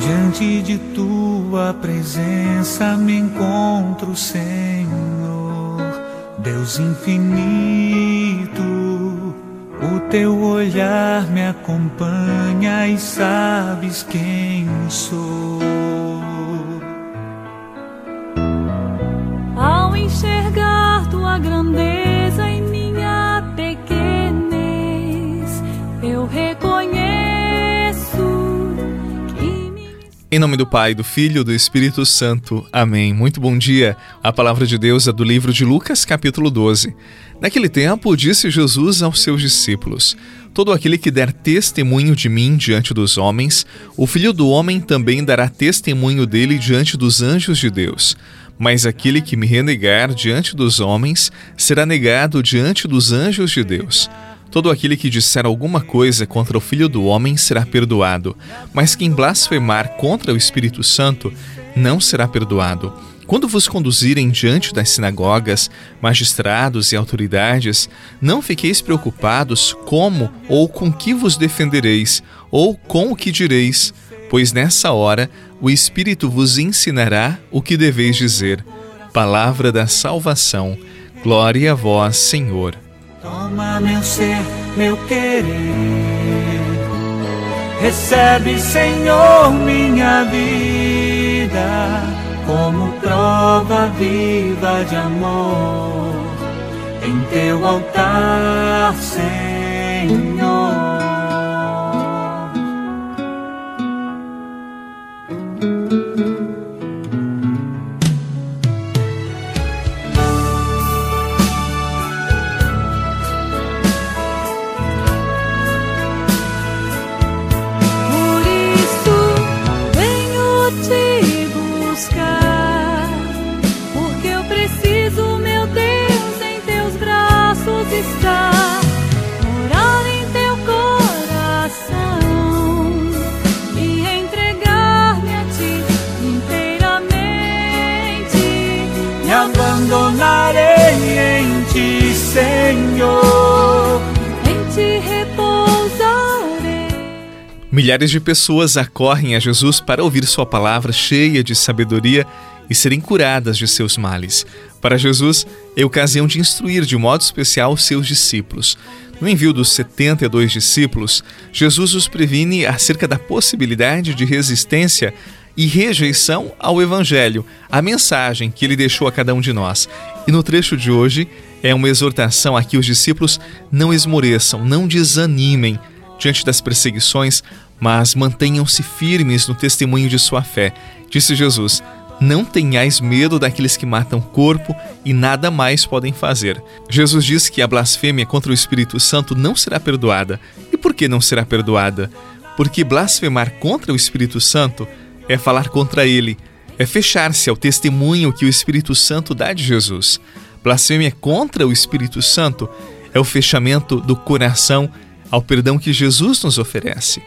Diante de tua presença me encontro, Senhor, Deus infinito. O teu olhar me acompanha e sabes quem sou. Em nome do Pai, do Filho e do Espírito Santo. Amém. Muito bom dia. A palavra de Deus é do livro de Lucas, capítulo 12. Naquele tempo, disse Jesus aos seus discípulos: Todo aquele que der testemunho de mim diante dos homens, o Filho do Homem também dará testemunho dele diante dos anjos de Deus. Mas aquele que me renegar diante dos homens será negado diante dos anjos de Deus. Todo aquele que disser alguma coisa contra o Filho do Homem será perdoado, mas quem blasfemar contra o Espírito Santo não será perdoado. Quando vos conduzirem diante das sinagogas, magistrados e autoridades, não fiqueis preocupados como ou com que vos defendereis, ou com o que direis, pois nessa hora o Espírito vos ensinará o que deveis dizer. Palavra da salvação. Glória a vós, Senhor. Toma meu ser, meu querer. Recebe, Senhor, minha vida como prova viva de amor em teu altar, Senhor. Me abandonarei em ti, Senhor. Em ti repousarei. Milhares de pessoas acorrem a Jesus para ouvir Sua palavra cheia de sabedoria e serem curadas de seus males. Para Jesus, é ocasião de instruir de modo especial seus discípulos. No envio dos 72 discípulos, Jesus os previne acerca da possibilidade de resistência e rejeição ao Evangelho, a mensagem que ele deixou a cada um de nós. E no trecho de hoje é uma exortação a que os discípulos não esmoreçam, não desanimem diante das perseguições, mas mantenham-se firmes no testemunho de sua fé. Disse Jesus: Não tenhais medo daqueles que matam corpo e nada mais podem fazer. Jesus diz que a blasfêmia contra o Espírito Santo não será perdoada. E por que não será perdoada? Porque blasfemar contra o Espírito Santo é falar contra ele, é fechar-se ao testemunho que o Espírito Santo dá de Jesus. Blasfêmia contra o Espírito Santo é o fechamento do coração ao perdão que Jesus nos oferece.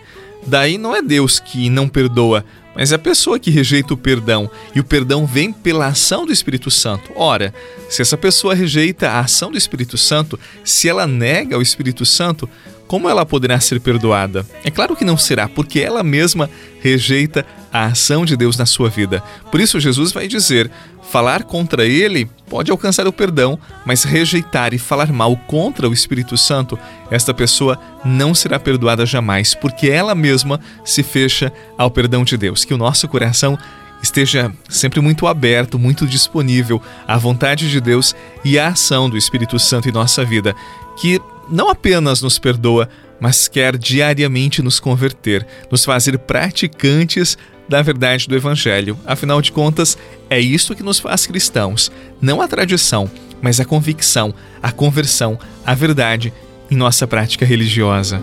Daí não é Deus que não perdoa, mas é a pessoa que rejeita o perdão, e o perdão vem pela ação do Espírito Santo. Ora, se essa pessoa rejeita a ação do Espírito Santo, se ela nega o Espírito Santo, como ela poderá ser perdoada? É claro que não será, porque ela mesma rejeita a ação de Deus na sua vida. Por isso, Jesus vai dizer: falar contra ele pode alcançar o perdão, mas rejeitar e falar mal contra o Espírito Santo, esta pessoa não será perdoada jamais, porque ela mesma se fecha ao perdão de Deus. Que o nosso coração esteja sempre muito aberto, muito disponível à vontade de Deus e à ação do Espírito Santo em nossa vida, que não apenas nos perdoa, mas quer diariamente nos converter, nos fazer praticantes da verdade do Evangelho. Afinal de contas, é isto que nos faz cristãos, não a tradição, mas a convicção, a conversão, a verdade em nossa prática religiosa.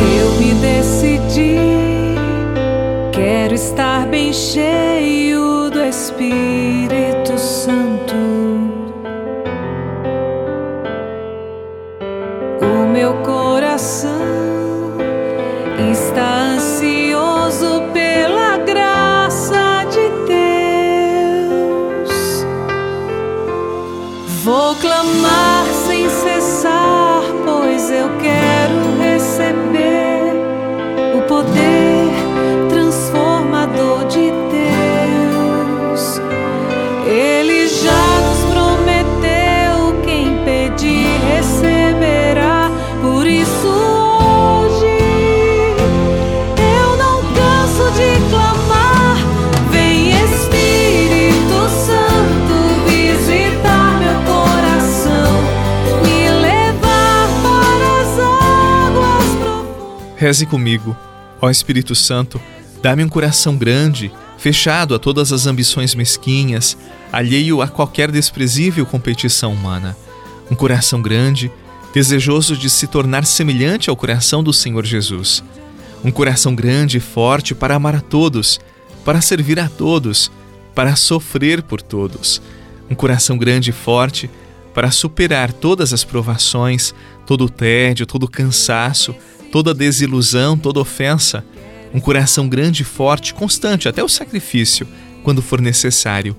Eu me decidi, quero estar bem cheio do Espírito Vou clamar sem cessar, pois eu quero receber Reze comigo, ó Espírito Santo, dá-me um coração grande, fechado a todas as ambições mesquinhas, alheio a qualquer desprezível competição humana. Um coração grande, desejoso de se tornar semelhante ao coração do Senhor Jesus. Um coração grande e forte para amar a todos, para servir a todos, para sofrer por todos. Um coração grande e forte para superar todas as provações, todo o tédio, todo o cansaço, toda desilusão, toda ofensa, um coração grande e forte, constante até o sacrifício, quando for necessário,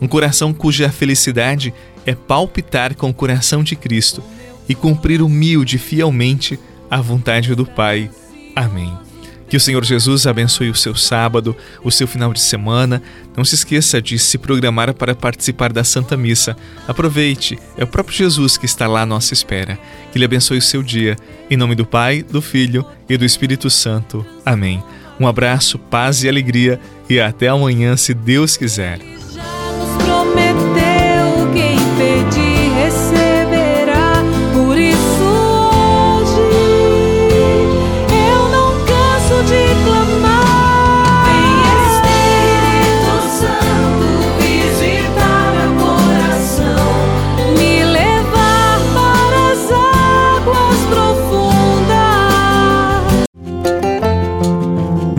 um coração cuja felicidade é palpitar com o coração de Cristo e cumprir humilde e fielmente a vontade do Pai. Amém. Que o Senhor Jesus abençoe o seu sábado, o seu final de semana. Não se esqueça de se programar para participar da Santa Missa. Aproveite, é o próprio Jesus que está lá à nossa espera. Que Ele abençoe o seu dia. Em nome do Pai, do Filho e do Espírito Santo. Amém. Um abraço, paz e alegria e até amanhã, se Deus quiser.